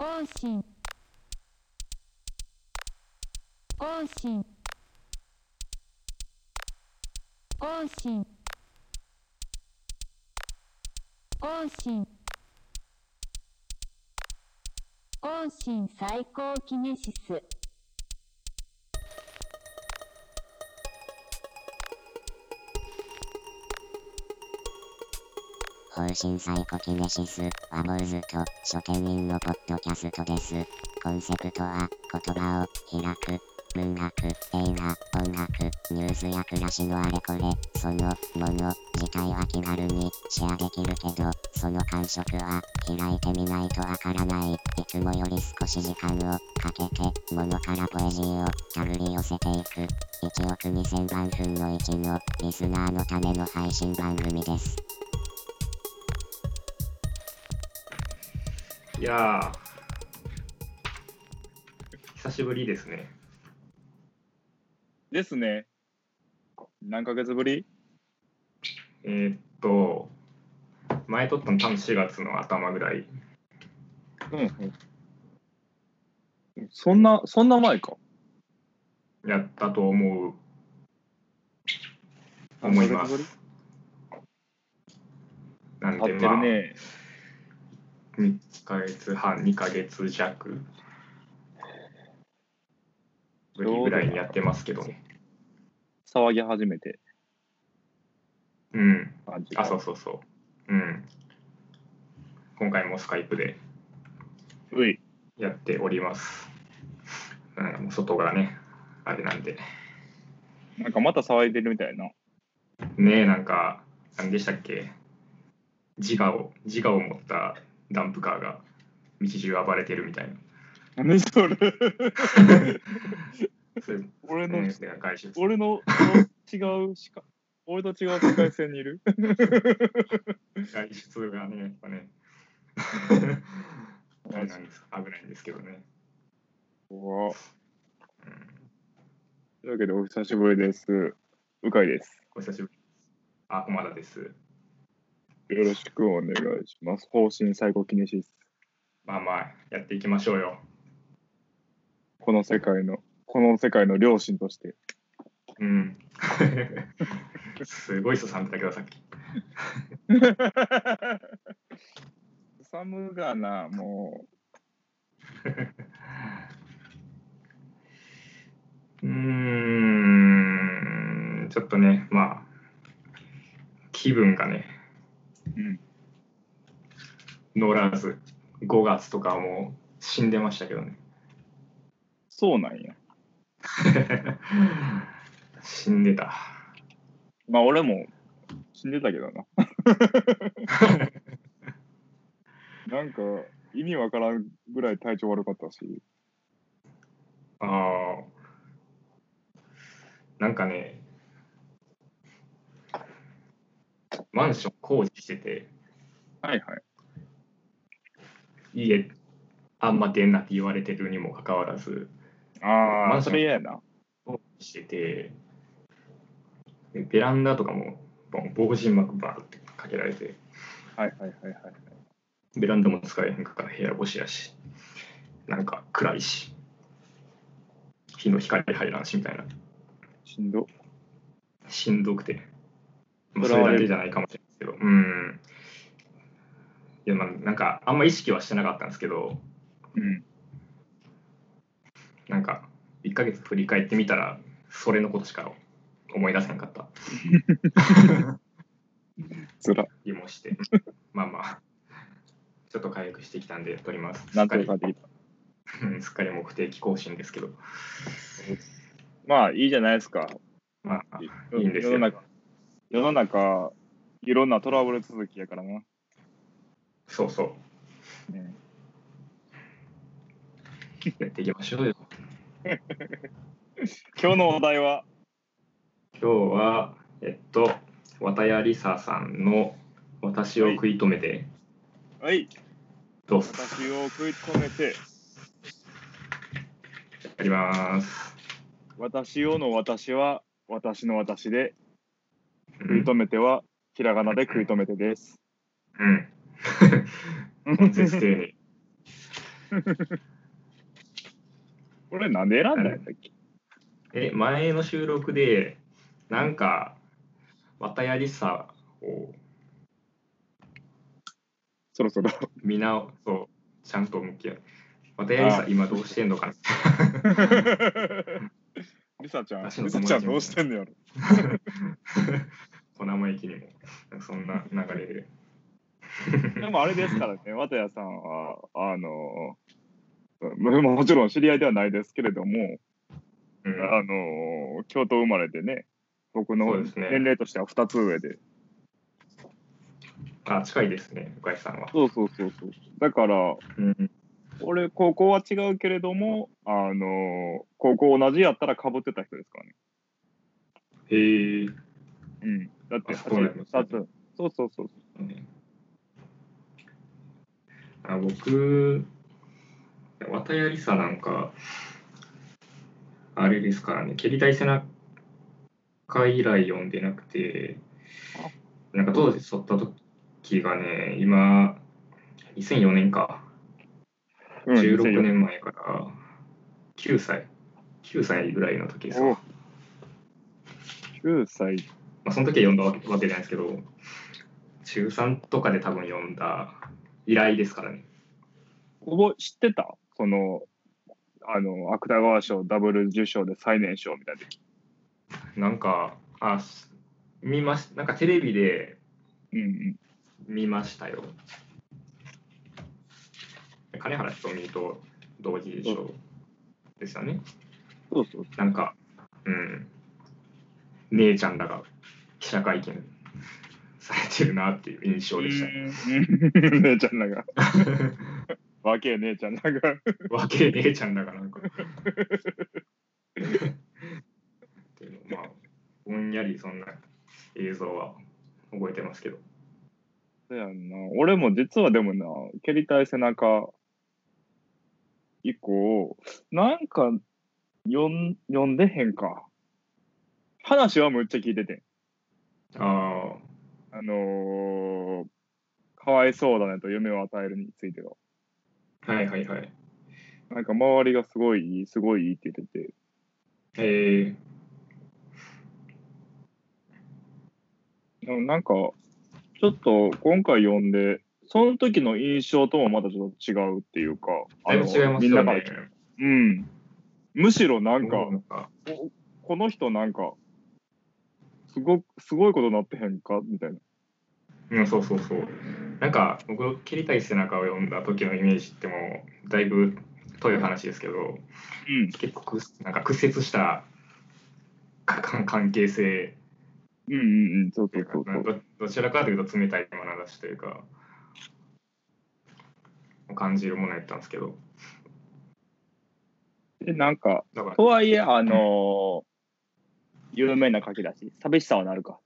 音信音信音信音信音信最高キネシス。方針サイコキネシスは坊主と書店員のポッドキャストです。コンセプトは言葉を開く。文学、映画、音楽、ニュースや暮らしのあれこれ、そのもの自体は気軽にシェアできるけど、その感触は開いてみないとわからない。いつもより少し時間をかけて、ものからポエジーをたぐり寄せていく。1億2000万分の1のリスナーのための配信番組です。いやー、久しぶりですね。ですね。何ヶ月ぶり？えーっと、前撮ったの多分4月の頭ぐらい。うんうん。そんな、そんな前か。やったと思う。思いますなんで、合ってまあ、るね。1ヶ月半、2ヶ月弱ぶりぐらいにやってますけどね。騒ぎ始めてうん。あ、そうそうそう。うん。今回もスカイプで。やっております。なんかもう外がね、あれなんで。なんかまた騒いでるみたいな。ねえ、なんか、何でしたっけ自我を、自我を持ったダンプカーが道中暴れてるみたいな。何それ？俺の。俺の違うしか、俺と違う世界線にいる？外出がね、やっぱね、危ないんですけどね。うわうんというわけでお久しぶりです。うかいです。お久しぶりです。あ、駒田です。よろしくお願いします。方針最高キネシス。まあまあ、やっていきましょうよ。この世界の、この世界の両親として。うん。すごい人さんだけど、さっき。寒がな、も うーん、ちょっとね、まあ、気分がね、う。うん。乗らず、5月とかはもう死んでましたけどね。そうなんや。死んでた。まあ俺も死んでたけどな。なんか意味わからんぐらい体調悪かったし。ああ。なんかね、マンション工事してて、はいはい。家あんま出んなって言われてるにもかかわらず、ああ、マンションそれ嫌やな。工事してて、でベランダとかもボン防塵膜バーってかけられて、はいはいはいはい。ベランダも使えへんから部屋干しやし、なんか暗いし、日の光入らんしみたいな。しんど。しんどくて。まあ、それだけじゃないかもしれないですけど。うん。いや、まあ、なんか、あんま意識はしてなかったんですけど、うん。なんか、1ヶ月振り返ってみたら、それのことしか思い出せなかった つら。気もして。まあまあ、ちょっと回復してきたんで撮ります。なんとかかできた。すっかりもう不定期更新ですけど。まあいいじゃないですか。まあ、いいいんですよ世の中、世の中、いろんなトラブル続きやからな。そうそう。うんやっていきましょうよ。今日のお題は、今日は、えっと、綿谷りささんの私を食い止めて、はい、どうぞ。私を食い止めて、やります。私をの私は私の私で、うん食い止めてはひらがなで食い止めてです。うん。根節丁寧。これなんで選んだんやっけ？え、前の収録で、なんか、綿やりさをそろそろ。みな、そう、ちゃんと向き合う。綿やりさ、今どうしてんのかな リサちゃん、リサちゃんどうしてんのやろ？小生駅にも、なんかそんな流れで。でもあれですからね、綿谷さんは、あの、ももちろん知り合いではないですけれども、うん、あの、京都生まれでね、僕のそうですね年齢としては2つ上で。あ、近いですね、向井さんは。そうそうそうそう。だから、うん、俺、高校は違うけれども、あの、高校同じやったら被ってた人ですからね。へえ。うん。だって、あそう2つ。そうそうそう。あ僕、綿やりさなんか、あれですからね、蹴りたい背中以来読んでなくて、なんか当時剃った時がね、今、2004年か、うん16年前から9歳、9歳ぐらいの時ですおわ。9歳。まあ、その時は読んだわけわけじゃないですけど、中3とかで多分読んだ依頼ですからね。覚え知ってた？その、あの、芥川賞ダブル受賞で最年少みたいな時。なんか、あ、す見まし、なんかテレビでうんうん。見ましたよ。金原ひとみと同時受賞ですよね。そうそうなんか、うん、姉ちゃんらが記者会見されてるなっていう印象でした。うん 姉ちゃんらが。若え姉ちゃんらが。若い姉ちゃんだからなんか。っていうのまあ、ぼんやりそんな映像は覚えてますけど。そうやんな。俺も実はでもな、蹴りたい背中以降、なんか読ん読んでへんか。話はむっちゃ聞いててん。ああのー、かわいそうだねと夢を与えるについては。あ、はいはいはい。なんか周りがすごいいい、すごいいいって言ってて。えでもなんか、ちょっと今回読んで、その時の印象ともまたちょっと違うっていうか、ー、だいぶ違いますみんながよね。うん。むしろなんか、なんかこの人なんか、すごすごいことなってへんか？みたいな。うん、そうそうそう。なんか、僕、蹴りたい背中を読んだ時のイメージってもう、だいぶ遠い話ですけど、うん。結構なんか屈折したかか関係性うんうんうん、そうそうそうそう。どどちらかというと冷たい眼差しというか、感じるものやったんですけど、で、なんか、だからと、はいえ、あのー有名な書き出し、寂しさはなるか？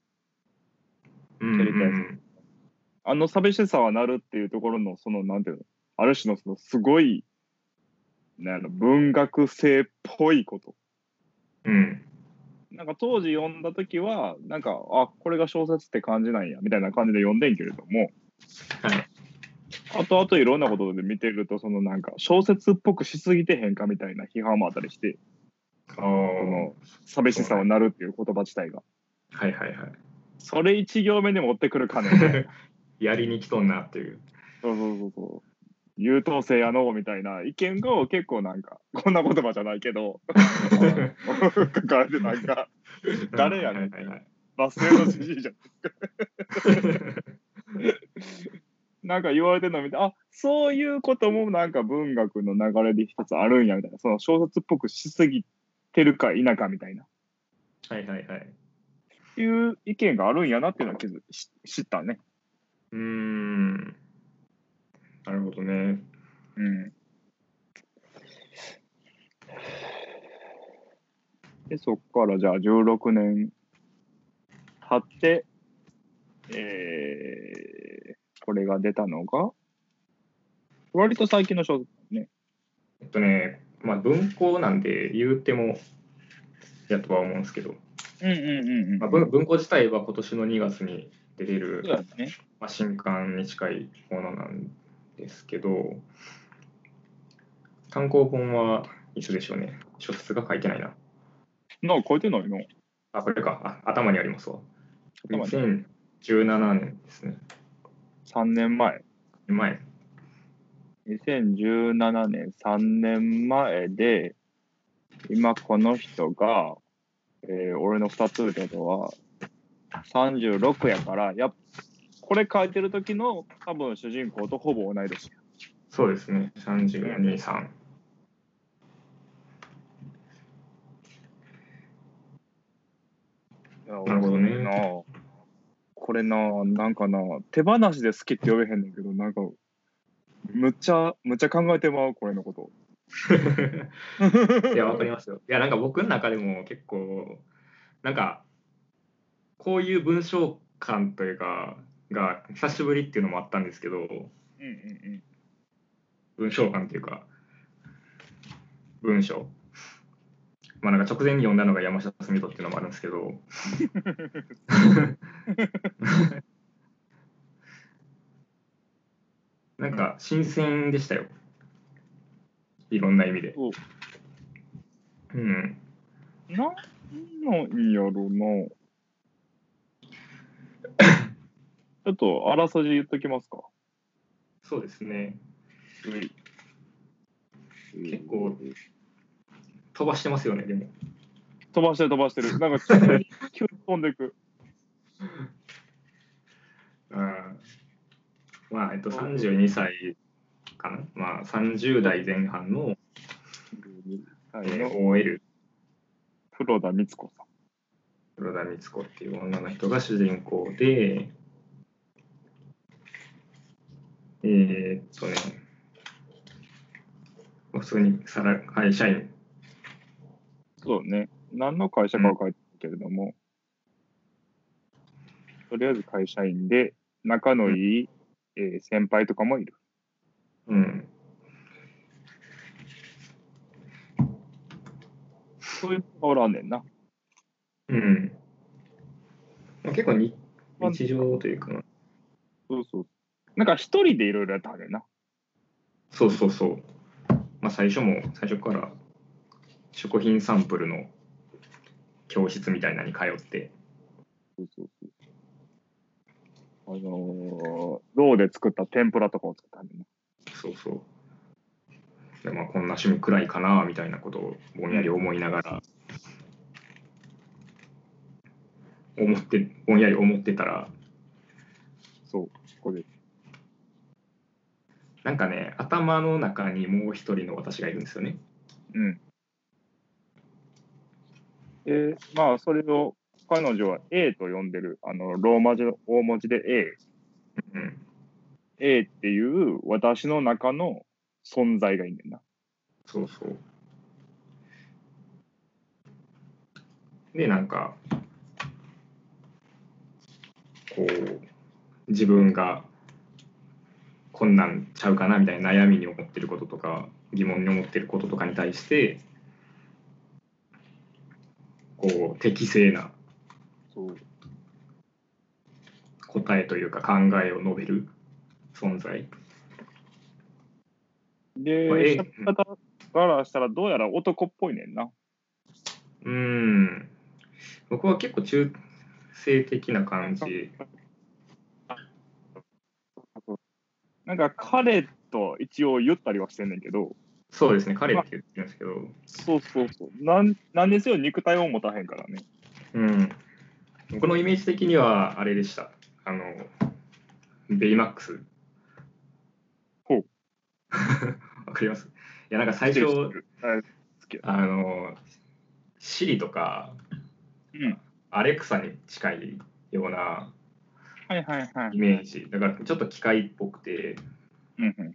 うん蹴りたいですあの寂しさはなるっていうところの、その、なんていうの、ある種のそのすごい、なん文学性っぽいこと。うん、なんか当時読んだ時は、なんか、あ、これが小説って感じなんや、みたいな感じで読んでんけれども、はい。後々いろんなことで見てると、そのなんか小説っぽくしすぎてへんかみたいな批判もあったりして、あの寂しさはなるっていう言葉自体が。はいはいはい。それ一行目で持ってくるかね。やりに来とんなっていう。そうそうそうそう。優等生やのうみたいな意見が結構なんか、こんな言葉じゃないけど、書かれてなんか、誰やねんはいはいはいバス停のじじいじゃん。なんか言われてるのを見て、あそういうこともなんか文学の流れで一つあるんやみたいな、その小説っぽくしすぎてるか否かみたいな、はいはいはい。いう意見があるんやなっていうのは気づし知ったね。うーん。なるほどね。うん。で、そっからじゃあ16年経って、えー、これが出たのが、割と最近の小説ね。えっとね、まあ文庫なんで言うてもやとは思うんですけど、うんうんうんうん。まあ、文文庫自体は今年の2月に出てるそう、だね。まあ、新刊に近いものなんですけど、単行本はいつでしょうね。書説が書いてないな。な書いてないの？あ、これか。あ頭にありますわ。頭に2017年ですね。?3 年前。前。2017年3年前で、今この人が、えー俺の2つってことは、36やから、やっこれ書いてる時の多分主人公とほぼ同い年。そうですね。32、3。なるほどねこれな、なんかな、手放しで好きって呼べへんねんけど、なんか、むっちゃ、むっちゃ考えてまう、これのこと。いや、わかりますよ。いや、なんか僕の中でも結構、なんか、こういう文章感というか、が久しぶりっていうのもあったんですけど、うんうん文章感というか、文章。まあなんか直前に読んだのが山下澄人っていうのもあるんですけど、なんか新鮮でしたよ。いろんな意味で。そううん。うん。なんやろな。ちょっと、あらすじ言っときますか。そうですね。結結構飛ばしてますよね、でも。飛ばしてる飛ばしてる。なんか急に急に飛んでいく。うん。まあ、えっと、32歳かな。まあ、30代前半の、はい、えーの OL、黒田光子さん。黒田光子っていう女の人が主人公で、えー、っとね、普通にさら会社員、そうね。何の会社かは書いてるけれども、とりあえず会社員で、仲のいい、えー先輩とかもいる。うん、そういうのがおらんねんな。うん。まあ、結構に日常というか、そうそう。なんか一人でいろいろやったはんねんな。そうそうそう。まあ、最初も、最初から食品サンプルの教室みたいなのに通って、そうそうそう。あのー、ろうで作った天ぷらとかを作ったんねんな。そうそう。でまあ、こんな趣味くらいかなみたいなことをぼんやり思いながら、思って、ぼんやり思ってたら、そう、ここで。なんかね、頭の中にもう一人の私がいるんですよね。うん。で、まあ、それを彼女は A と呼んでる、あの、ローマ字の大文字で A。うん。A っていう私の中の存在がいいねんな。そうそう。で、なんか、こう、自分がこんなんちゃうかなみたいな悩みに思ってることとか、疑問に思ってることとかに対して、こう、適正な。答えというか考えを述べる存在。で、ま方からしたらどうやら男っぽいねんな。うーん。僕は結構中性的な感じ。なんか彼と一応言ったりはしてんねんけど、そうですね、彼って言ってるんですけど、そうそうそう。なんなんですよ、肉体を持たへんからね。うん。僕のイメージ的にはあれでした。あの、ベイマックス。ほう。わかります？いや、なんか最初、はいあの、シリとか、うん。アレクサに近いようなはいはいはい。イメージ。だからちょっと機械っぽくて、うんうん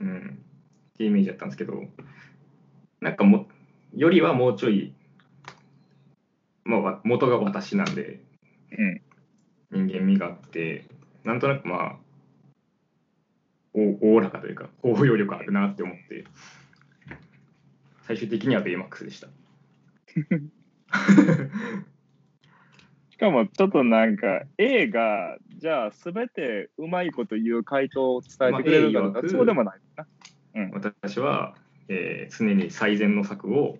うん。うん、っていうイメージだったんですけど、なんかも、よりはもうちょい、まあわ、元が私なんで、うん。人間味があって、なんとなくまあ、おおおらかというか、包容力あるなって思って、最終的にはベイマックスでした。しかもちょっとなんか A がじゃあ全てうまいこと言う回答を伝えてくれるかどうかそうでもないな。私はえー常に最善の策を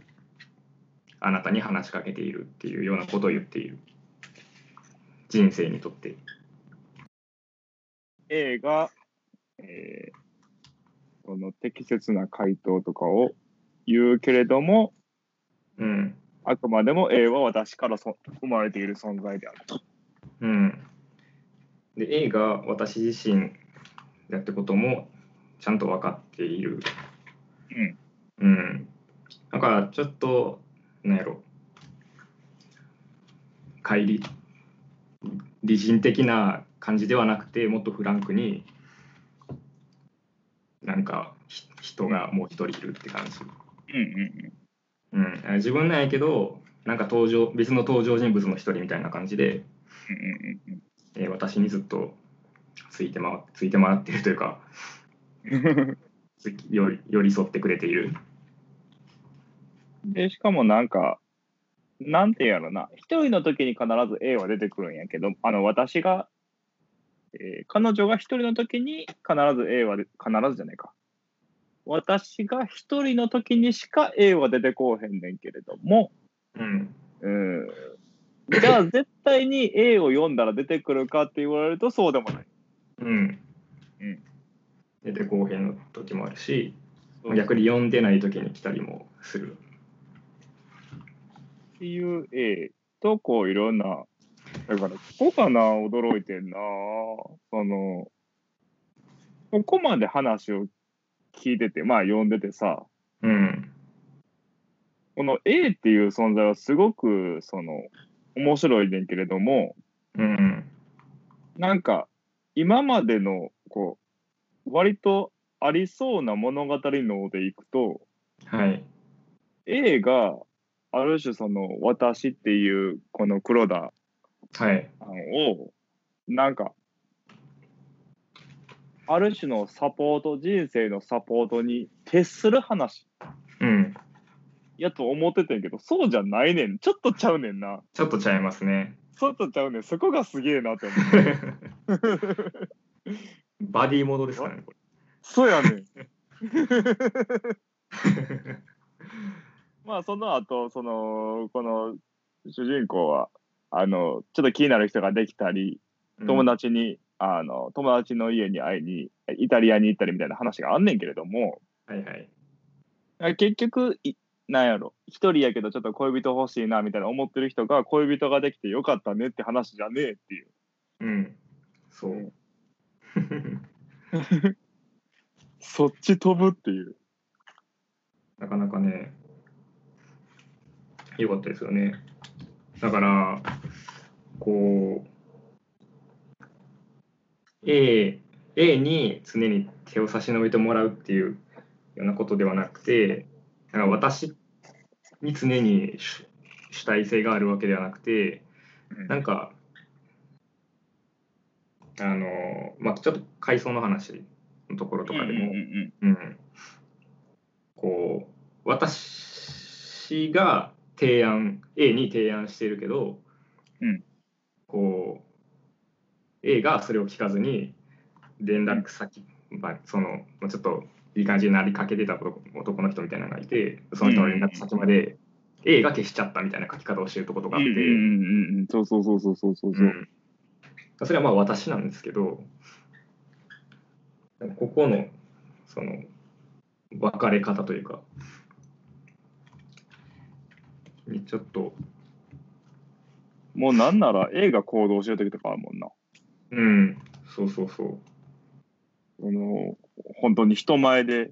あなたに話しかけているっていうようなことを言っている。人生にとって。A が、えーその適切な回答とかを言うけれども、うん。あくまでも A は私からそ生まれている存在であると。うん。で A が私自身だってこともちゃんと分かっている。うん。うん。だからちょっとなんやろ。乖離。理人的な感じではなくてもっとフランクになんかひ人がもう一人いるって感じ、うんうんうん、自分なんやけどなんか登場別の登場人物の一人みたいな感じで、うんうんうんえー私にずっとついて回ついて回っているというか 寄り添ってくれているで、しかもなんか、なんていうんやろな、一人の時に必ず A は出てくるんやけど、あの、私が、えー彼女が一人の時に必ず A はで、必ずじゃないか。私が一人の時にしか A は出てこうへんねんけれども、うんうん。じゃあ絶対に A を読んだら出てくるかって言われるとそうでもない。うんうん出てこうへんの時もあるし逆に読んでない時に来たりもする。っていう A とこういろんな、だからここかな、驚いてんな。その、ここまで話を聞いてて、まあ読んでてさ、うん。この A っていう存在はすごくその面白いねんけれども、うん。なんか今までのこう割とありそうな物語のでいくと、はい。A がある種その私っていうこの黒田をなんかある種のサポート人生のサポートに徹する話。うん。やと思っててんけどそうじゃないねん。ちょっとちゃうねんな。ちょっとちゃいますね。ちょっとちゃうねん。そこがすげえなって思って バディモードですかねこそうやねん。れ まあその後そのこの主人公はあのちょっと気になる人ができたり友達に、あの友達の家に会いにイタリアに行ったりみたいな話があんねんけれども。はいはい。あ結局いなんやろ。一人やけどちょっと恋人欲しいなみたいな思ってる人が恋人ができてよかったねって話じゃねえっていう。うん。そうそっち飛ぶっていう。なかなかね良かったですよね。だからこう A, A に常に手を差し伸べてもらうっていうようなことではなくてなんか私に常に主主体性があるわけではなくてなんかあのまあちょっと階層の話のところとかでも、うんうん、こう私が提案 A に提案しているけど、うん。こう A がそれを聞かずに連絡先、まあ、そのまあちょっといい感じになりかけてた男男の人みたいなのがいてその人の連絡先まで A が消しちゃったみたいな書き方をしてるとことがあって、うんうんうんうん。そうそうそうそうそうそう。うんそれはまあ私なんですけどここのその別れ方というかにちょっともうなんなら A が行動してる時とかあるもんな。うんそうそうそうその本当に人前で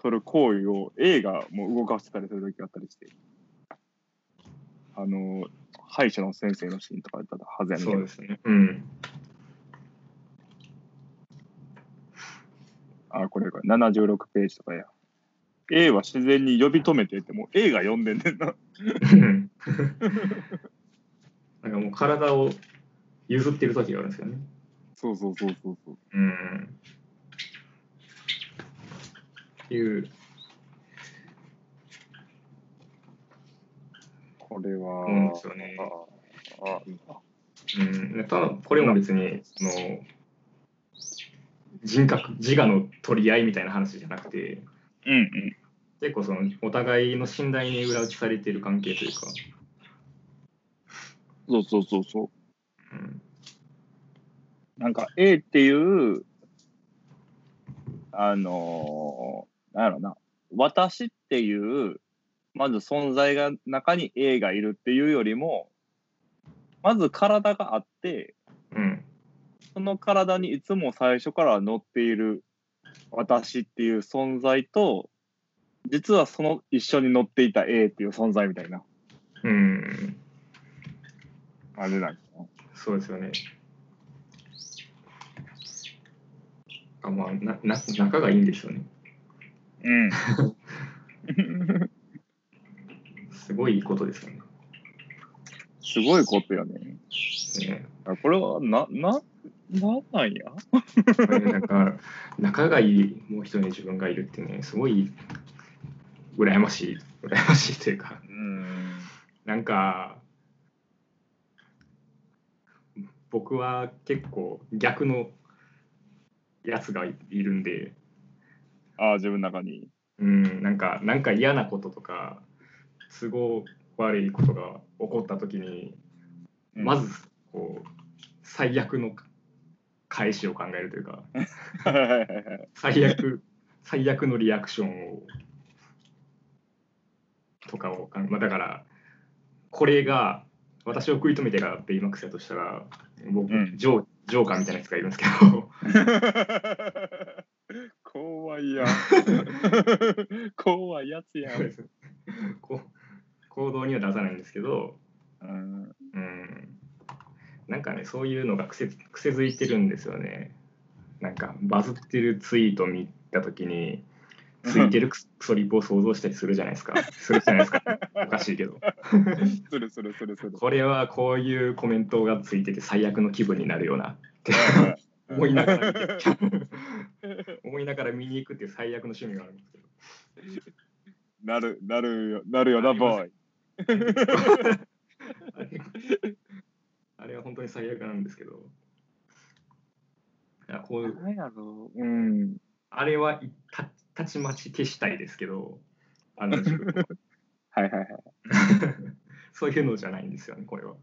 取る行為を A がもう動かしてたりする時があったりして。あの、歯医者の先生のシーンとかやったらはずやねんそうですね。うん。あ、これか、76ページとかや。A は自然に呼び止めてって、もう A が呼んでんねんな。なんかもう体を譲ってる時があるんですよね。そうそうそうそうそう。うん。っていうこれは、思うんですよね。うん、ただこれも別にその人格自我の取り合いみたいな話じゃなくてうんうん。結構そのお互いの信頼に裏打ちされている関係というか、そうそうそうそう。うん、なんか A っていう、あのーなんやろな、私っていう、まず存在が中に A がいるっていうよりも、まず体があって、うん、その体にいつも最初から乗っている私っていう存在と、実はその一緒に乗っていた A っていう存在みたいなうん、感じなん。そうですよね。あまあ、なな仲がいいんですよね。うん。すごいいいことですよね。すごいことよね。ねあこれは、な、な、なんなんや？なんか仲がいいもう一人の自分がいるってね、すごい羨ましい、羨ましいというか、うん。なんか、僕は結構逆のやつがいいるんで、ああ、自分の中に。うん、なんか、なんか嫌なこととか、都合悪いことが起こった時に、まず、こう、最悪の返しを考えるというか。最悪、最悪のリアクションを、とかを考え、まあ、だから、これが、私を食い止めてがベイマックスやとしたら、僕、うんジョージョーカーみたいなやつがいるんですけど、怖いやん。怖いやつやん。こう行動には出さないんですけど、うん。うん、なんかね、そういうのが癖癖づいてるんですよね。なんか、バズってるツイート見たときに、ついてるクソリプを想像したりするじゃないですか。するじゃないですか。おかしいけど。するするするする。これはこういうコメントがついてて最悪の気分になるようなって思いながら 思いながら見に行くっていう最悪の趣味があるんですけど。なる、なるよ、なるよな、ボーイ。あれは本当に最悪なんですけど。いやこういうろう。うん。あれはいたたちまち消したいですけど、あのは はいはいはい。そういうのじゃないんですよね、これは。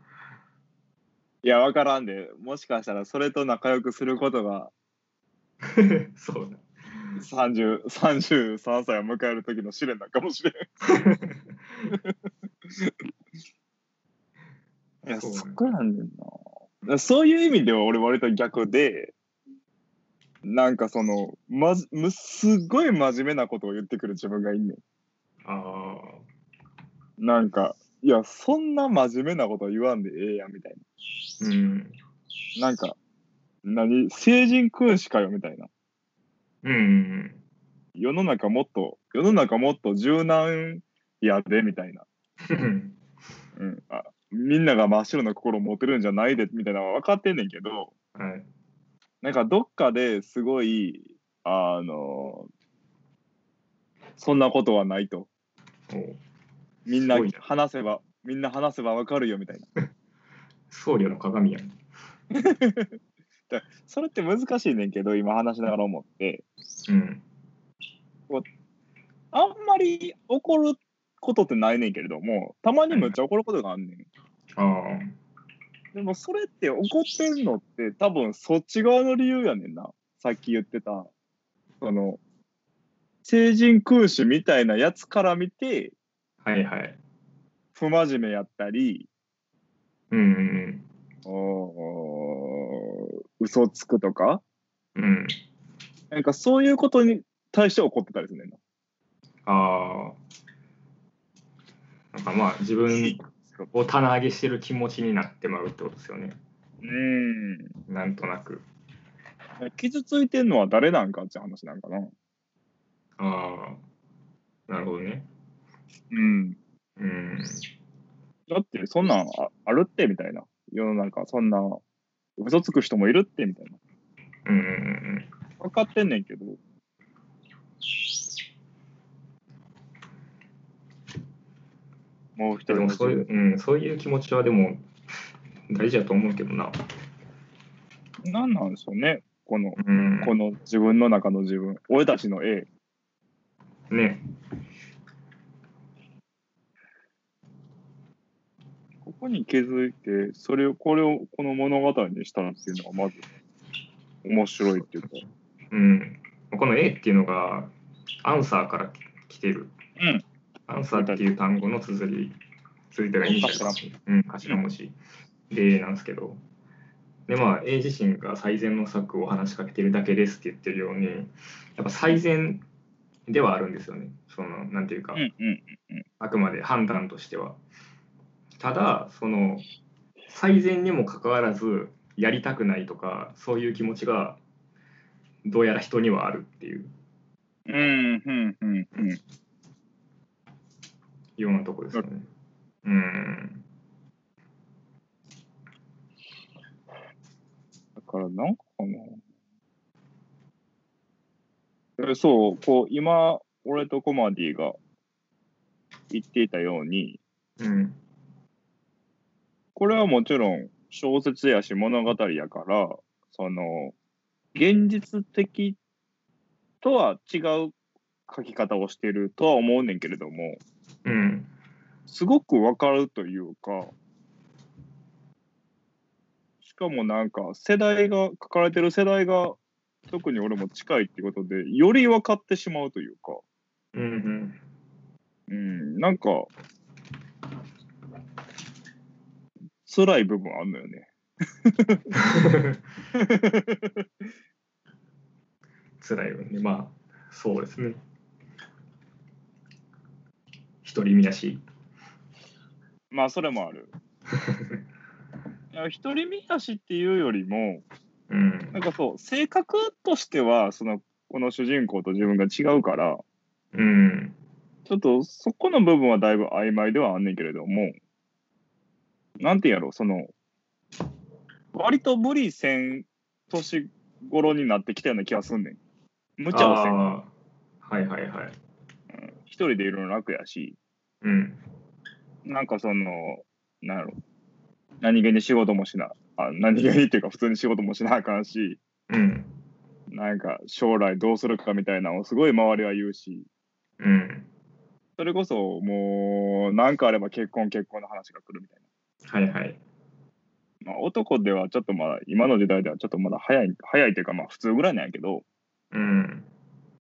いや、わからんで、もしかしたらそれと仲良くすることがそうだ。30 33歳を迎える時の試練なんかもしれん。いや、そこなんねんな。そういう意味では俺割と逆で、なんかその、ますっごい真面目なことを言ってくる自分がいんねん。あなんか、いや、そんな真面目なこと言わんでええやんみたいあ、うん。な。なんか、何？成人君子かよみたいな。うんうん世の中もっと、世の中もっと柔軟やでみたいな。うん。うん。あみんなが真っ白な心を持てるんじゃないでみたいなのは分かってんねんけど、はい。なんかどっかですごい、あの、そんなことはないと。みんな話せば、みんな話せば分かるよみたいな。僧侶の鏡やん。それって難しいねんけど、今話しながら思って、うん。あんまり怒ることってないねんけれども、たまにむっちゃ怒ることがあんねん。ああ。でもそれって怒ってんのって多分そっち側の理由やねんな。さっき言ってた、その、成人君主みたいなやつから見て、はいはい。不真面目やったり、うんうんおー嘘つくとか、うん。うん。なんかそういうことに対して怒ってたりするねんな。ああ。なんかまあ自分を棚上げしてる気持ちになってまうってことですよね。うん。なんとなく。傷ついてんのは誰なんかって話なんかな。ああ。なるほどね。うん。うん。だってそんなんああるってみたいな。世の中そんな嘘つく人もいるってみたいな。うんうんうん分かってんねんけど。もう一人でもそういう、うん、そういう気持ちはでも大事だと思うけどな。何なんでしょうね、この、うん、この自分の中の自分。俺たちの A。ね。ここに気づいて、それを、これをこの物語にしたっていうのがまず面白いっていうか。うん。この A っていうのがアンサーから来てる。うん。アンサーっていう単語の綴り、綴りというかイニシャル頭うん、頭文字でなんですけど、で、まあ、A 自身が最善の策を話しかけてるだけですって言ってるように、やっぱ最善ではあるんですよね。その、なんていうか。あくまで判断としては。ただ、その、最善にもかかわらず、やりたくないとか、そういう気持ちが、どうやら人にはあるっていううん、うん、うん、うん。ようなとこですよね。うん。だから、なんかかな。えそう、こう、今、俺とコマディが言っていたように、うん。これはもちろん小説やし物語やから、その、現実的とは違う書き方をしてるとは思うねんけれども、うん。すごくわかるというか、しかもなんか世代が、書かれてる世代が特に俺も近いってことで、より分かってしまうというか、うん。うん、なんか、辛い部分あんのよね。辛いよね。まあ、そうですね。独り身だし。まあ、それもある。独り身やしっていうよりも、うんな。んかそう、性格としては、その、この主人公と自分が違うから、うん。ちょっとそこの部分はだいぶ曖昧ではあんねんけれども、なんてやろ、その、割と無理せん年頃になってきたような気がすんねん。無茶をせん。はいはいはい。うん一人でいるの楽やし、うん。なんかその、なんやろ、何気に仕事もしな、あ何気にっていうか普通に仕事もしなあかんし、うん。なんか将来どうするかみたいなのをすごい周りは言うし、うん。それこそもう、なんかあれば結婚結婚の話が来るみたいな。はいはい。まあ、男ではちょっとまだ、今の時代ではちょっとまだ早い、早いというかまあ普通ぐらいなんやけど、うん。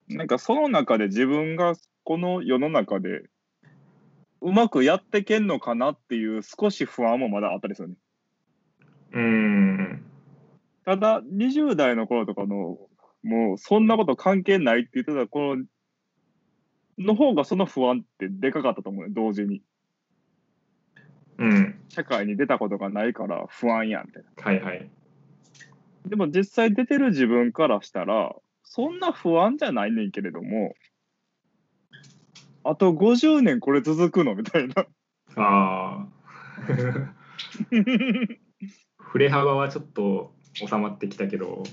なんかその中で自分がこの世の中でうまくやってけんのかなっていう少し不安もまだあったりするね。うん。ただ、20代の頃とかの、もうそんなこと関係ないって言ってた頃の方がその不安ってでかかったと思うよ、同時に。うん。社会に出たことがないから不安やんみたいな。はいはい。でも実際出てる自分からしたら、そんな不安じゃないねんけれども、あと50年これ続くの？みたいな。ああ。振れ幅はちょっと収まってきたけど、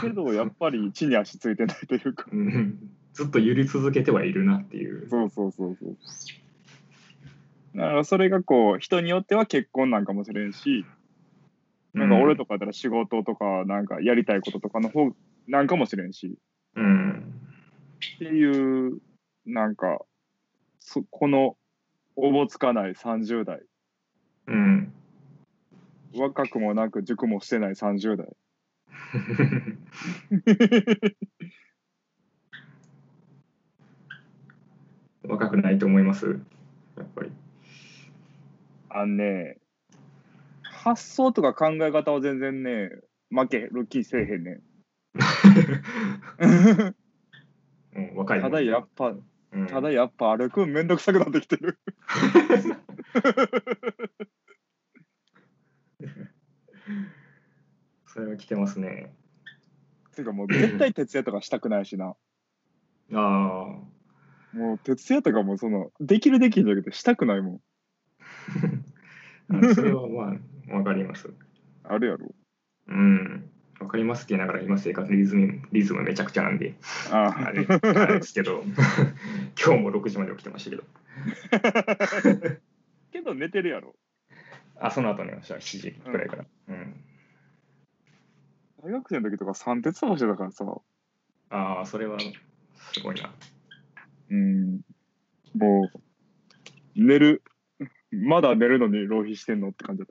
けどやっぱり地に足ついてないというか。うん、ずっと揺り続けてはいるなっていう。そうそうそうそう。だからそれがこう、人によっては結婚なんかもしれんし、なんか俺とかだったら仕事とか、なんかやりたいこととかの方なんかもしれんし、うん。っていう、なんか、そこのおぼつかない30代、うん。若くもなく塾もしてない30代。若くないと思います？やっぱり。あのね、発想とか考え方は全然ね、負ける気せえへんねん。うん、若いもたんだやっぱ、うんただやっぱ歩くんめんどくさくなってきてる。それは来てますね。ていうかもう絶対徹夜とかしたくないしな。あもう徹夜とかもその、できるできんじゃなくてしたくないもん。あ。それはまあ、わかります。あるやろ。うん。わかりますって言いながら今生活リズムリズムめちゃくちゃなんで、ああれあれですけど、今日も6時まで起きてましたけど、けど寝てるやろ。あ、その後寝ました、7時くらいから。うん。大学生の時とか三鉄もしてたからさ。ああ、それはすごいな。うん。もう、寝る。まだ寝るのに浪費してんのって感じだっ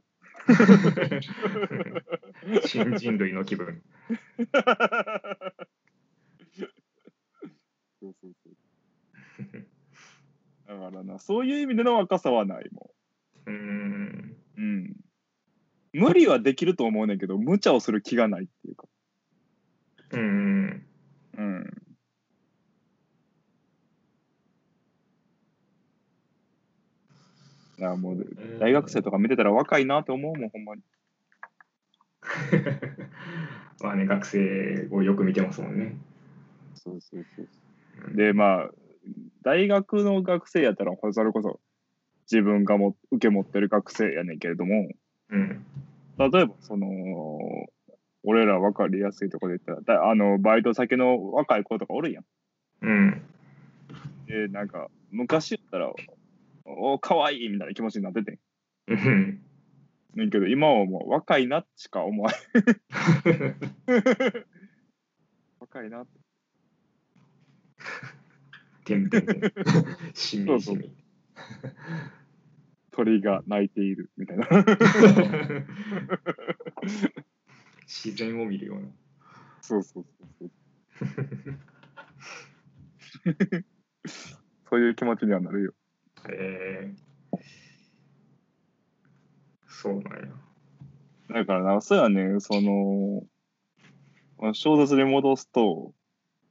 新人類の気分。た。そうそうそう。だからな、そういう意味での若さはないもうーん。ん。うん。無理はできると思うねんけど、無茶をする気がないっていうか。うーん。うん。いやもう大学生とか見てたら若いなって思うもん、ほんまに。まあね、学生をよく見てますもんね。そうそうそううんで、まあ、大学の学生やったら、それこそ自分がも受け持ってる学生やねんけれども、うん。例えば、その、俺ら分かりやすいところで言ったら、だあの、バイト先の若い子とかおるやん。うん。で、なんか、昔やったら、おかわいいみたいな気持ちになっててん。うん。ねんけど、今はもう若いなしか思わない。若いなって。てんてんてん。しみしみ。鳥が鳴いているみたいな。自然を見るような。そうそうそうそう。そういう気持ちにはなるよ。えー、そうなんや。だからな、そうやね、その、まあ小説に戻すと、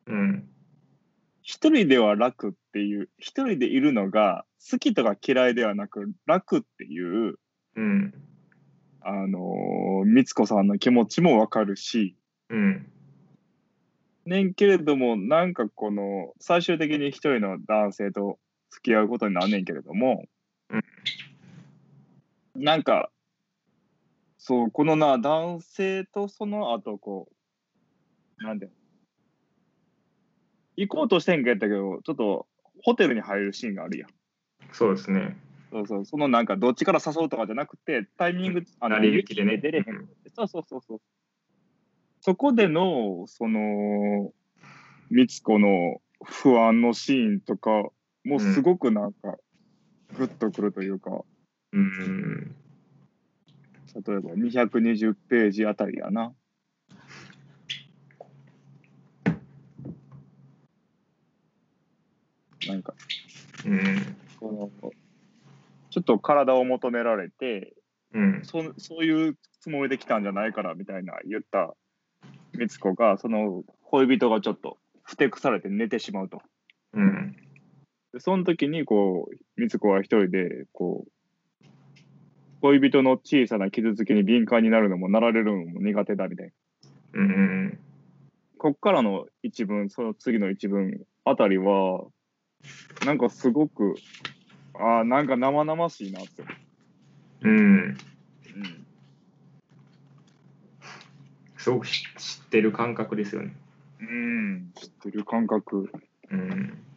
うん。一人では楽っていう、一人でいるのが好きとか嫌いではなく楽っていう、うん。あのー、みつこさんの気持ちもわかるし、うん。ねんけれども、なんかこの、最終的に一人の男性と付き合うことになんねんけれども、なんか、そう、このな、男性とその後、こう、なんで、行こうとしてんかやったけど、ちょっと、ホテルに入るシーンがあるやん。そうですね。そうそう、そのなんか、どっちから誘うとかじゃなくて、タイミング、あ成り行きでね。出れへん。そうそうそうそう。そこでの、その、みつこの不安のシーンとか、もうすごくなんか、グッとくるというか、うん。例えば220ページあたりやな。なんか、うん。この、ちょっと体を求められて、うん。そそういうつもりで来たんじゃないからみたいな言ったみつこが、その恋人がちょっとふてくされて寝てしまうと。うん。でその時に、こう、みつこは一人で、こう、恋人の小さな傷つきに敏感になるのもなられるのも苦手だみたいな。うん。こっからの一文、その次の一文あたりは、なんかすごく、ああ、なんか生々しいなって。うん。うん。すごく知知ってる感覚ですよね。うん、知ってる感覚。うん。うん。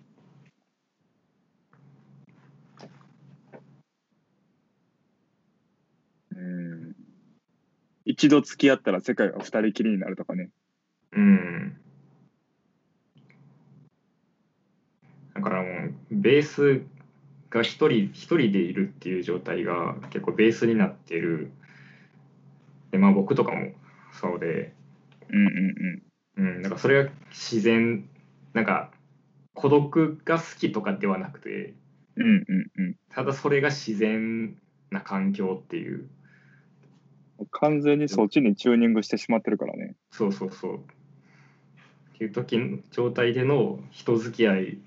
一度付き合ったら世界が二人きりになるとかね。うん。だからもう、ベースが一人、一人でいるっていう状態が結構ベースになってる。で、まあ僕とかもそうで、うんうんうん、なんかそれが自然、なんか孤独が好きとかではなくて、うん。うんうんうん。ただそれが自然な環境っていう、完全にそっちにチューニングしてしまってるからね。そうそうそう。っていう時の状態での人付き合い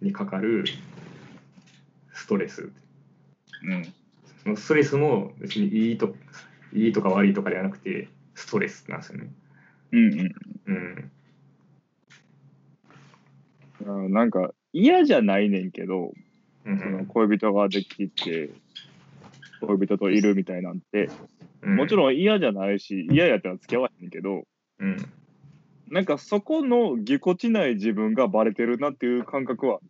にかかるストレス。うん。そのストレスも別にいいといいとか悪いとかではなくて、ストレスなんですよね。うんうん。うん。なんか嫌じゃないねんけど、うんその恋人ができて、恋人といるみたいなんて、うん、もちろん嫌じゃないし、嫌やったら付き合わへんけど、うん。なんかそこのぎこちない自分がバレてるなっていう感覚は、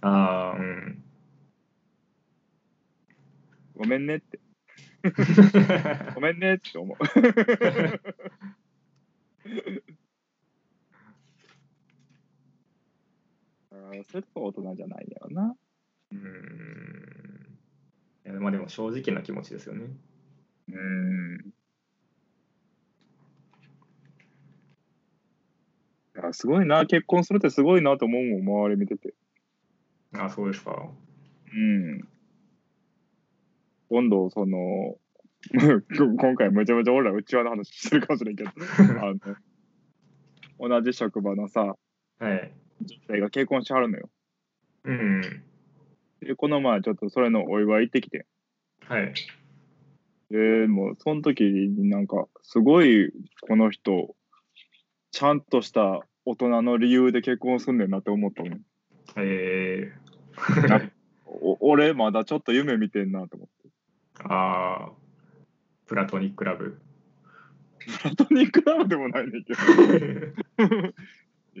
ああ、うん。ごめんねって、ごめんねって思う。あーそれとか大人じゃないんやろな。うんいやでまあでも正直な気持ちですよね。うん。いやすごいな、結婚するってすごいなと思うもん、周り見てて。あ、そうですか。うん。今度、その、今回めちゃめちゃ俺ら内輪の話してるかもしれんけど、あの、同じ職場のさ、はい。女性が結婚しはるのよ。うん。で、この前ちょっとそれのお祝い行ってきて。はい。で、もうその時になんか、すごいこの人、ちゃんとした大人の理由で結婚すんねんなって思ったもん。えお俺まだちょっと夢見てんなと思って。ー、ああ、プラトニックラブ。プラトニックラブでもないねんけど。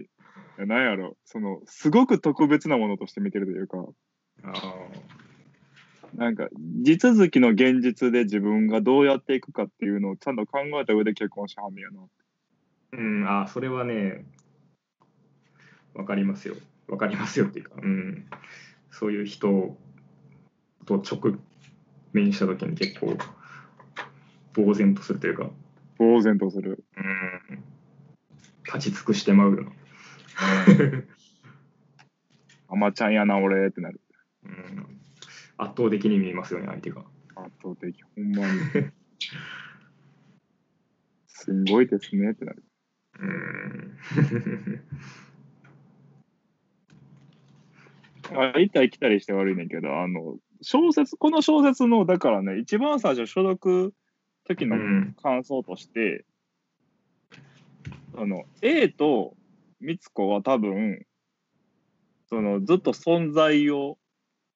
いやなんやろ、その、すごく特別なものとして見てるというか、あなんか、地続きの現実で自分がどうやっていくかっていうのをちゃんと考えた上で結婚しはんねやな。ーうん、あーそれはね、わかりますよ。わかりますよっていうか、うん。そういう人と直面した時に結構、呆然とするというか、呆然とする。うん。立ち尽くしてまうよな。あまちゃんやな、俺ってなる。うん、圧倒的に見えますよね、相手が。圧倒的、ほんまに。すんごいですねってなる。うん。あ行ったり来たりして悪いねんけど、あの、小説、この小説の、だからね、一番最初所読時のうん感想として、あの、A と美津子は多分、その、ずっと存在を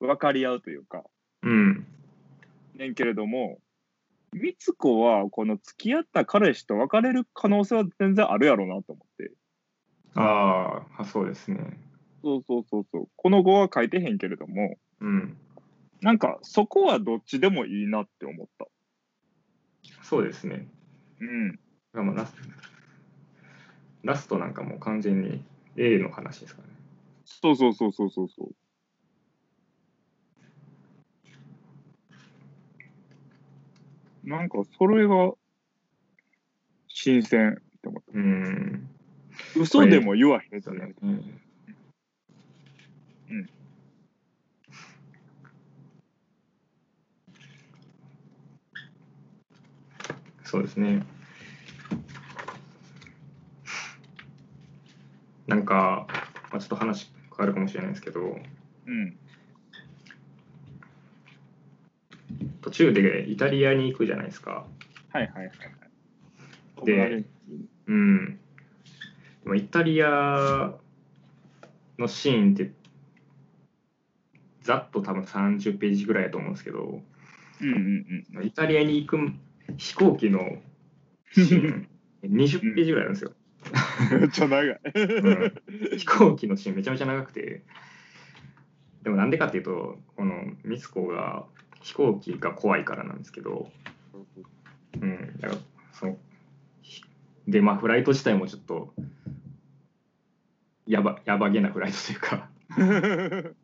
分かり合うというか、うん。ねんけれども、美津子はこの付き合った彼氏と別れる可能性は全然あるやろうなと思って。あーあ、そうですね。そうそうそうそう。この後は書いてへんけれども、うん。なんかそこはどっちでもいいなって思った。そうですね。うん。がまあラスラストなんかもう完全に A の話ですからね。そうそうそうそうそうそう。なんかそれが新鮮って思った。うん。嘘でも言わへんじゃない。。うん。うんそうですね。なんか、まあ、ちょっと話変わるかもしれないですけど、うん。途中でイタリアに行くじゃないですか。はいはいはいはい。でうん。でもイタリアのシーンって、ざっと多分30ページぐらいだと思うんですけど、うんうんイタリアに行く飛行機のシーン、20ページぐらいあるんですよ。うん。めっちゃ長い。うん飛行機のシーンめちゃめちゃ長くて、でもなんでかっていうと、このミツコが飛行機が怖いからなんですけど、うん、だからそのひで、まあ、フライト自体もちょっと、やばやばげなフライトというか。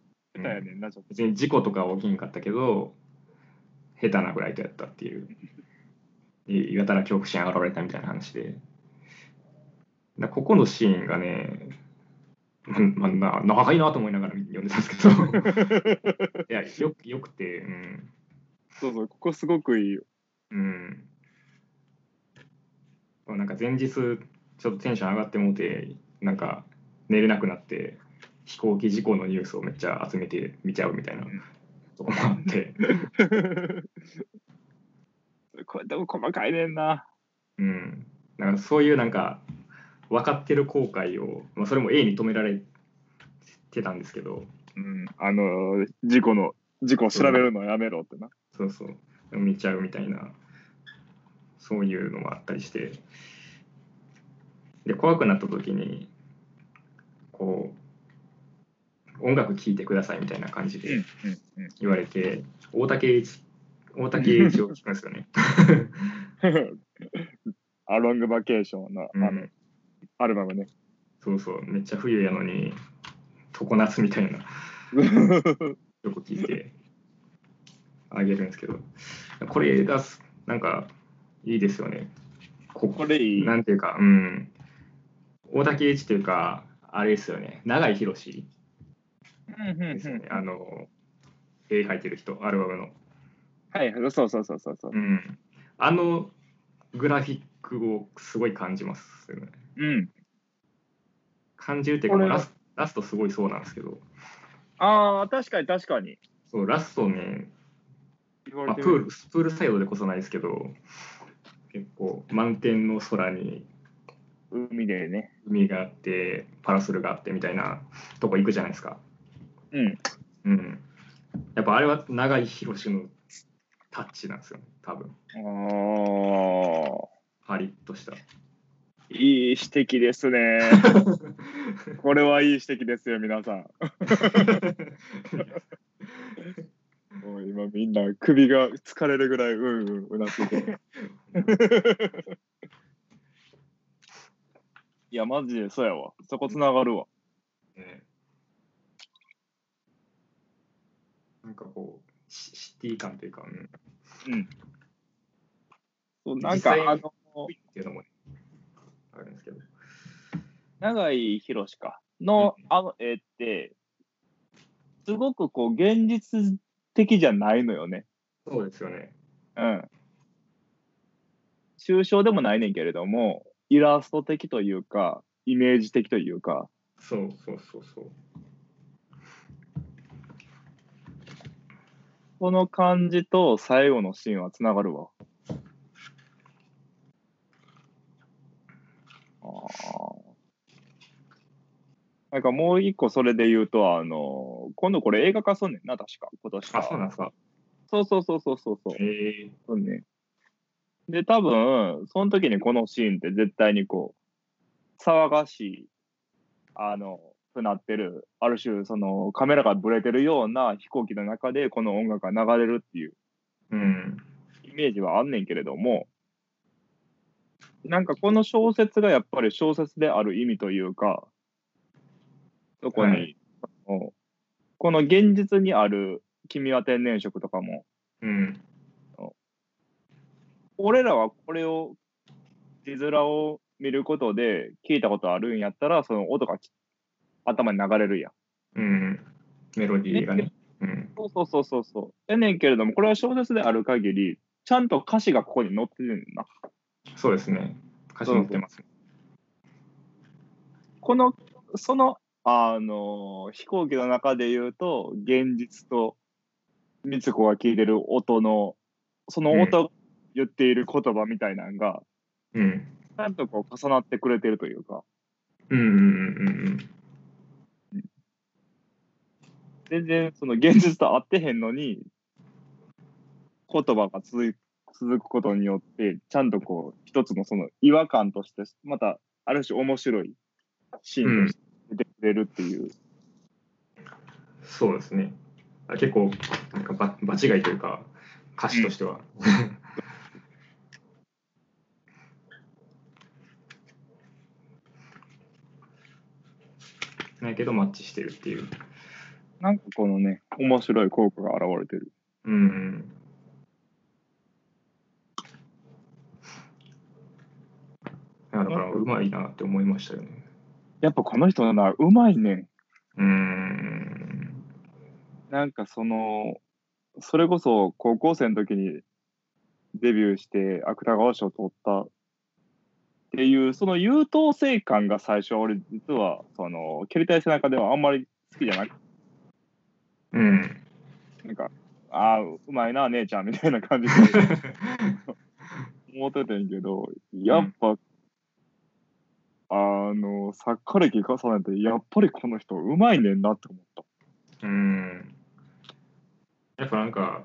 別に事故とかは起きんかったけど、下手なフライトやったっていう、いやたら恐怖心現れたみたいな話で、だここのシーンがね、ままあ、な長いなと思いながら読んでたんですけど、いや、よよくて、うん。そうそう、ここすごくいいよ。うん。なんか前日、ちょっとテンション上がってもうて、なんか寝れなくなって、飛行機事故のニュースをめっちゃ集めて見ちゃうみたいなうんとこもあって、これでも細かいねんな。うん。だからそういうなんか、分かってる後悔を、まあ、それも A に止められてたんですけど、うん。あの、事故の、事故を調べるのやめろってな。そうそう、見ちゃうみたいな、そういうのもあったりして、で、怖くなった時に、こう、音楽聴いてくださいみたいな感じでうん。うん。言われて、大竹栄一、大竹栄一を聴くんですよね。アロングバケーションの、うんあの、アルバムね。そうそう、めっちゃ冬やのに、常夏みたいな曲聴いて、あげるんですけど、これがすなんかいいですよね。ここれいい。なんていうか、うん。大竹一というか、あれですよね。永井博士うんうんですよね。うんあの、絵描いてる人、アルバムの。はい、そうそうそうそうそうう。ん。あのグラフィックをすごい感じますよね。うん。感じるっていうか、こラスラストすごいそうなんですけど、ああ、確かに確かに。そうラストね、言わまあ、プールプールサイドでこそないですけど、結構満天の空に海でね。海があって、パラソルがあってみたいなとこ行くじゃないですか。うん。うん。やっぱあれは長井博のタッチなんですよね、多分。ああ、パリッとした。いい指摘ですね。これはいい指摘ですよ、皆さん。もう今みんな首が疲れるぐらいうんうんうなってて。いや、マジでそうやわ。そこつながるわ。ねなんかこう、シシティ感というか、うん、うん。そうなんかあの、っていうのもね、あるんですけど。永井博かのうんあの絵って、すごくこう現実的じゃないのよね。そうですよね。うん。抽象でもないねんけれども、イラスト的というか、イメージ的というか、そうそうそうそう。この感じと最後のシーンはつながるわ。あーなんかもう一個それで言うと、あの、今度これ映画化すんねんな、確か、今年あ、そうなんですか。そうそうそうそうそうそう。えそうね。で、多分、その時にこのシーンって絶対にこう、騒がしい、あの、くなってる、ある種、そのカメラがブレてるような飛行機の中でこの音楽が流れるっていうー、うん。イメージはあんねんけれども、なんかこの小説がやっぱり小説である意味というか、そこに、はいこの現実にある君は天然色とかも、うん。俺らはこれを、字面を見ることで聞いたことあるんやったら、その音がき頭に流れるやん。うん。メロディーがね。うん。そうそうそうそうそう。やねんけれども、これは小説である限り、ちゃんと歌詞がここに載ってるんだな。そうですね。歌詞載ってます。この、その、あの、飛行機の中で言うと、現実と、みつこが聞いてる音の、その音が言っている言葉みたいなのが、うん。ちゃんとこう重なってくれてるというか、うんうんうん全然その現実と合ってへんのに、言葉が続い続くことによって、ちゃんとこう、一つのその違和感として、また、ある種面白いシーンとして出てくれるっていう。そうですね。あ結構、なんかば場違いというか、歌詞としては。ないけどマッチしてるっていう。なんかこのね、面白い効果が現れてる。うん。いやだから、うまいなって思いましたよね。やっぱこの人な、うまいね。うーん。なんかその、それこそ高校生の時にデビューして芥川賞を取ったっていう、その優等生感が最初、俺実は、その、蹴りたい背中ではあんまり好きじゃなくて、うん。なんか、ああ、うまいな、姉ちゃんみたいな感じで 思ってたんやけど、やっぱ、あの、作家歴重ねて、やっぱりこの人うまいねんなって思った。うん。やっぱなんか、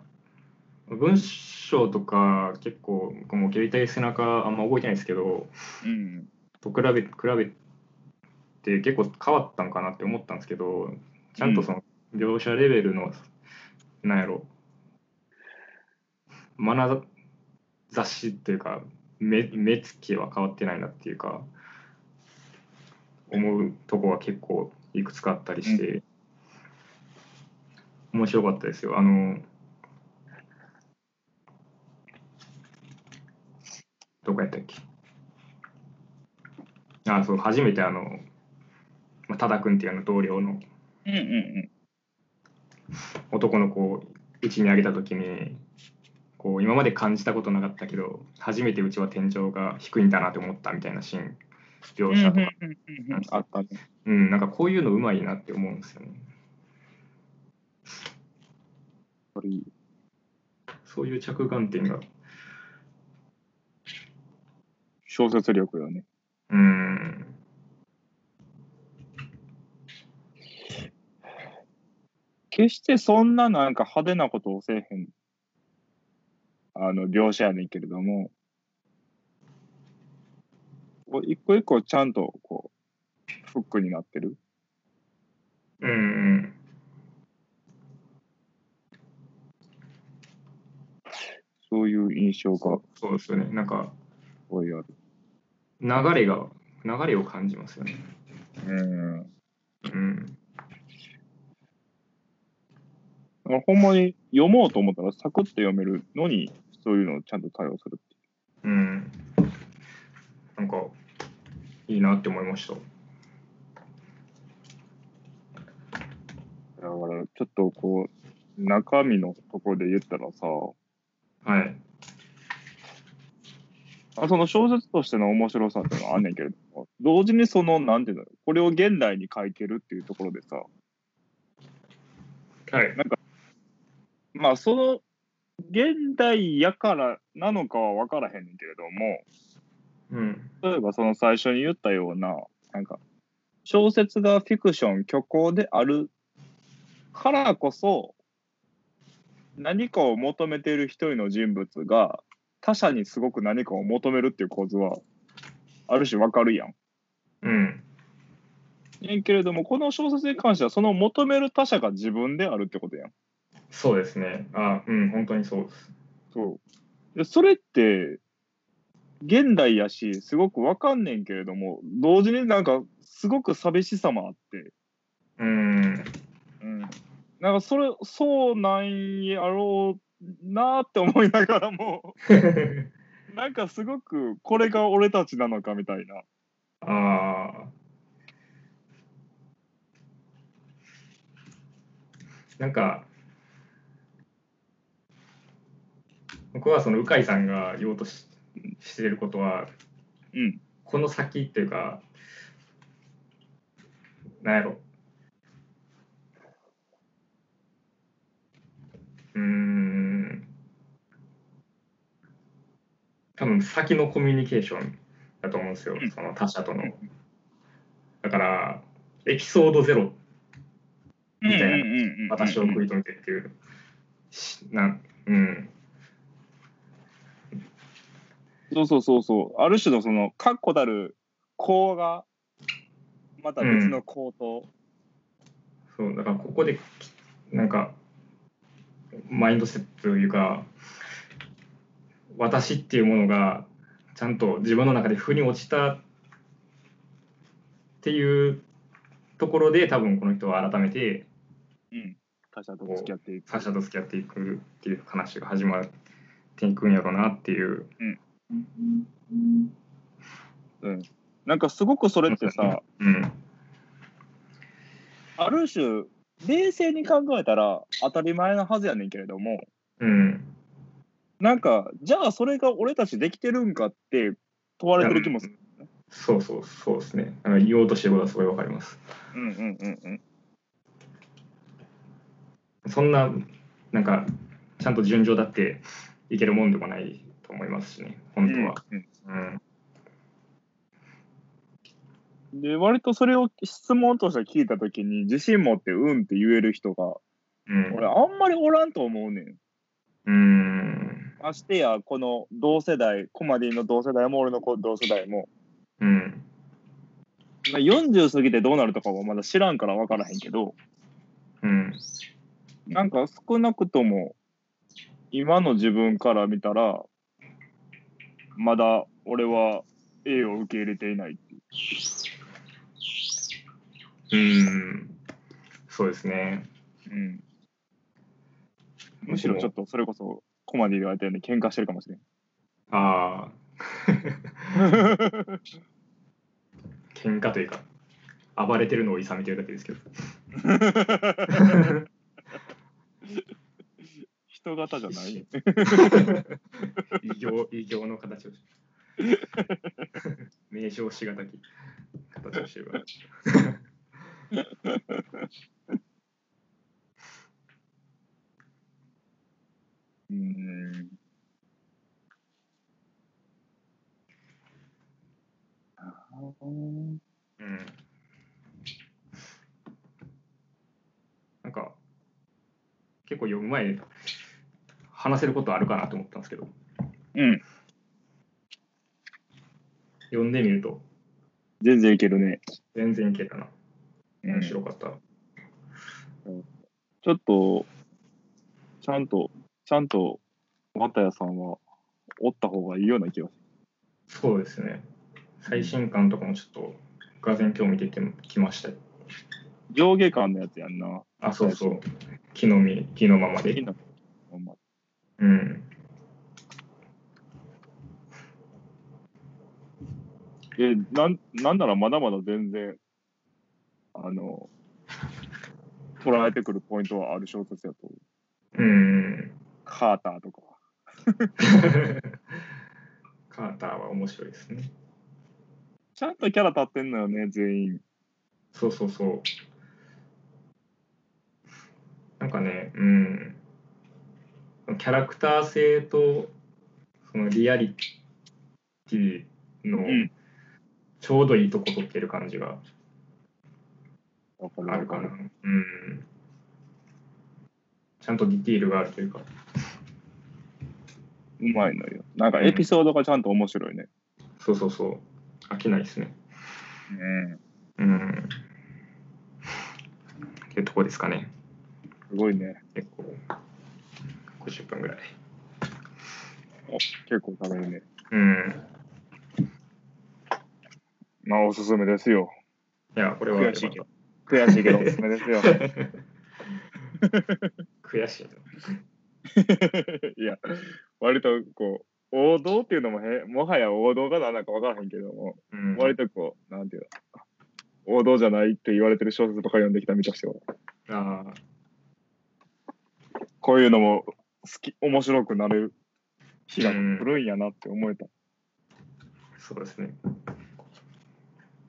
文章とか結構僕、もう蹴りたい背中あんま覚えてないですけど、うん。と比べ比べて結構変わったんかなって思ったんですけど、ちゃんとその描写レベルの、なんやろ、眼差しというか、目目つきは変わってないなっていうか、思うとこは結構いくつかあったりして、面白かったですよ。あのどこやったっけ？あそう初めてあの、まあ、タダ君っていうあの同僚の男の子をうちにあげた時にこう今まで感じたことなかったけど初めてうちは天井が低いんだなと思ったみたいなシーン。描写とか、あったね。うん、なんかこういうのうまいなって思うんですよね。これいいそういう着眼点が。小説力よね。うん。決してそんななんか派手なことをせえへん、あの、描写やねんけれども、一個一個ちゃんと、こう、フックになってる。うんうんそういう印象がそうですよねなんかすごいある。流れが流れを感じますよねうん。うんほんまに読もうと思ったらサクッと読めるのに、そういうのをちゃんと対応するっていう。うんなんかいいなって思いました。だから、ちょっとこう、中身のところで言ったらさ、はい。あその小説としての面白さっていうのはあんねんけれども、同時にその、なんていうの、これを現代に書いてるっていうところでさ、はい。まあその、現代やからなのかは分からへんねんけれども、うん例えばその最初に言ったような、なんか、小説がフィクション、虚構であるからこそ、何かを求めている一人の人物が他者にすごく何かを求めるっていう構図は、ある種わかるやん。うんやんけれども、この小説に関しては、その求める他者が自分であるってことやん。そうですねあうん本当にそうですそう。でそれって、現代やし、すごくわかんねんけれども、同時になんか、すごく寂しさもあって、うんうん。なんか、それ、そうなんやろうなって思いながらも、なんかすごく、これが俺たちなのかみたいな。ああなんか僕はその鵜飼さんが言おうとししてることはうん。この先っていうかなんやろ。うーん。多分先のコミュニケーションだと思うんですよ。うん。その他者との。だからエピソードゼロみたいな。私を食い止めてっていう。しなんうんそうそうそうそう。ある種のその、確固たる項が、また別の項と、そうだからここでなんかマインドセットというか私っていうものがちゃんと自分の中で腑に落ちたっていうところで多分この人は改めてうん。他者と付き合っていく。他者と付き合っていくっていう話が始まっていくんやろうなっていう。うん。なんかすごくそれってさ、うんある種、冷静に考えたら当たり前なはずやねんけれども、うんなんか、じゃあそれが俺たちできてるんかって問われてる気もする。そうそうそうですね。あの言おうとしてることはすごいわかります。うんうんうんうん。そんな、なんか、ちゃんと順序だっていけるもんでもないと思いますしね、本当は。うん。うん、で、割とそれを質問として聞いたときに、自信持ってうんって言える人が、うん。俺あんまりおらんと思うねん。うん。ましてや、この同世代、コマディの同世代も俺の同世代も、うん。まあ40過ぎてどうなるとかはまだ知らんから分からへんけど、うん。なんか少なくとも、今の自分から見たら、まだ俺は A を受け入れていないう。うん。そうですね。うん。むしろちょっとそれこそコマディで言われたように喧嘩してるかもしれん。ああ。喧嘩というか、暴れてるのを諌めてるだけですけど。人型じゃない？異形異形の形をし 名称しがたき形をしてるから。うーん。うん。なんか、結構読む前、話せることあるかなと思ったんですけど、うん。読んでみると全然いけるね。全然いけたな。うん面白かった。ちょっと、ちゃんと、ちゃんと、綿谷さんは、おった方がいいような気がすそうですね。最新刊とかもちょっと、がぜ興味出てきました。上下巻のやつやんな。あ、そうそう。木の実、木のままで。いいなほんまうん。え、なん、なんならまだまだ全然、あの、捉えてくるポイントはある小説やと思う。うん。カーターとか。カーターは面白いですね。ちゃんとキャラ立ってんのよね、全員。そうそうそう。なんかね、うん。キャラクター性と、そのリアリティのうんちょうどいいとこ取ってる感じがあるかな。うん。ちゃんとディティールがあるというか。うまいのよ。なんかエピソードがちゃんと面白いね。そうそうそう。飽きないですね。うん。うん。っていうとこですかね。すごいね。結構。50分ぐらい。結構食べるね。うん。まあ、おすすめですよ。いや、これは悔しいけど。悔しいけど、おすすめですよ。悔しいな。いや、割とこう、王道っていうのもへ、もはや王道が何だか分からへんけども、うん、割とこう、なんていうの、王道じゃないって言われてる小説とか読んできた身としては、ああ、こういうのも好き、面白くなれる日が来るんやなって思えた。そうですね。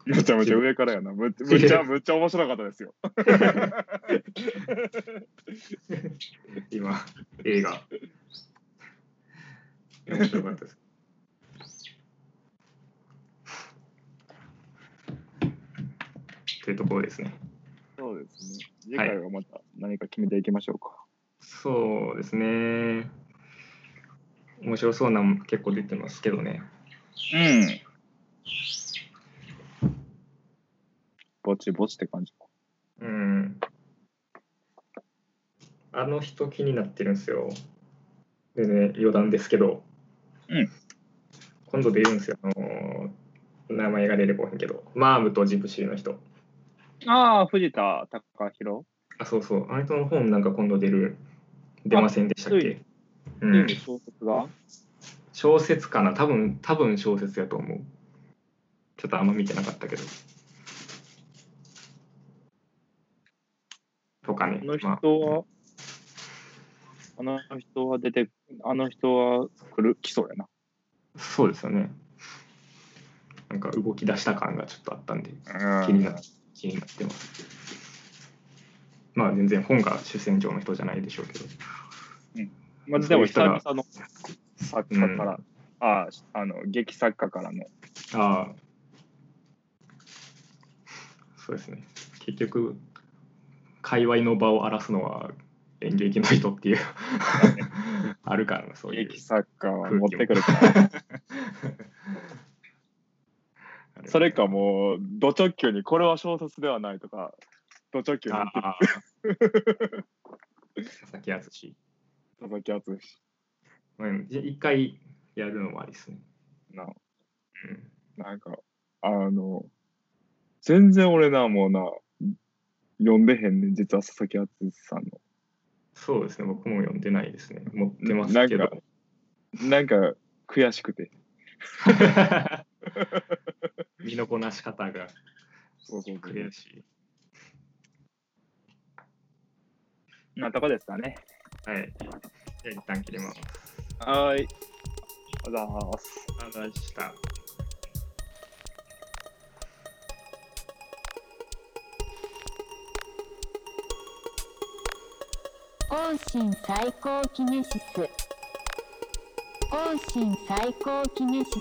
めちゃめちゃ上からやな。むっむっちゃ、むっちゃ面白かったですよ。今、映画。面白かったです。というところですね。そうですね。次回はまた何か決めていきましょうか。そうですね。面白そうなのも結構出てますけどね。うん。ぼちぼちって感じ。うん。あの人気になってるんですよ。でね、余談ですけど。うん。今度出るんですよ。あの名前が出てこへんけど。マームとジプシーの人。ああ、藤田隆弘。あ、そうそう。あの人の本なんか今度出る。出ませんでしたっけ？うん。小説が？小説かな多分、多分小説やと思う。ちょっとあんま見てなかったけど。とかねあ。の人まあは、あの人は出て、あの人は来る、来そうやな。そうですよね。なんか動き出した感がちょっとあったんで、うん気にな気になってます。まあ全然本が主戦場の人じゃないでしょうけど。まずでも久々の作家から、ああ、あの、劇作家からの。ああ。そうですね。結局、界隈の場を荒らすのは演劇の人っていう あるからな、そういう劇。作家は持ってくるから。それかもう、ド直球に、これは小説ではないとか、ド直球に。佐々木敦。佐々木敦うん、じ一回やるのもありですね。な。うん。なんか、あの、全然俺な、もうな、読んでへんねん、実は佐々木敦さんの。そうですね、僕も読んでないですね。持ってますけどなんか。なんか、悔しくて。身のこなし方が。悔しい。なとこですかね。はい。じゃあ一旦切ります。はーい。あざーす。ありがとうございました。王神最高キネシス王神最高キネシス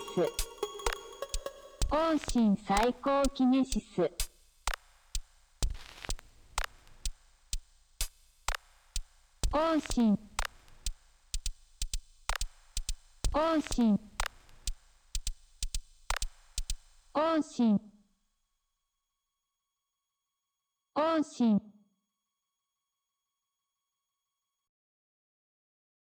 王神最高キネシス王神王神王神王神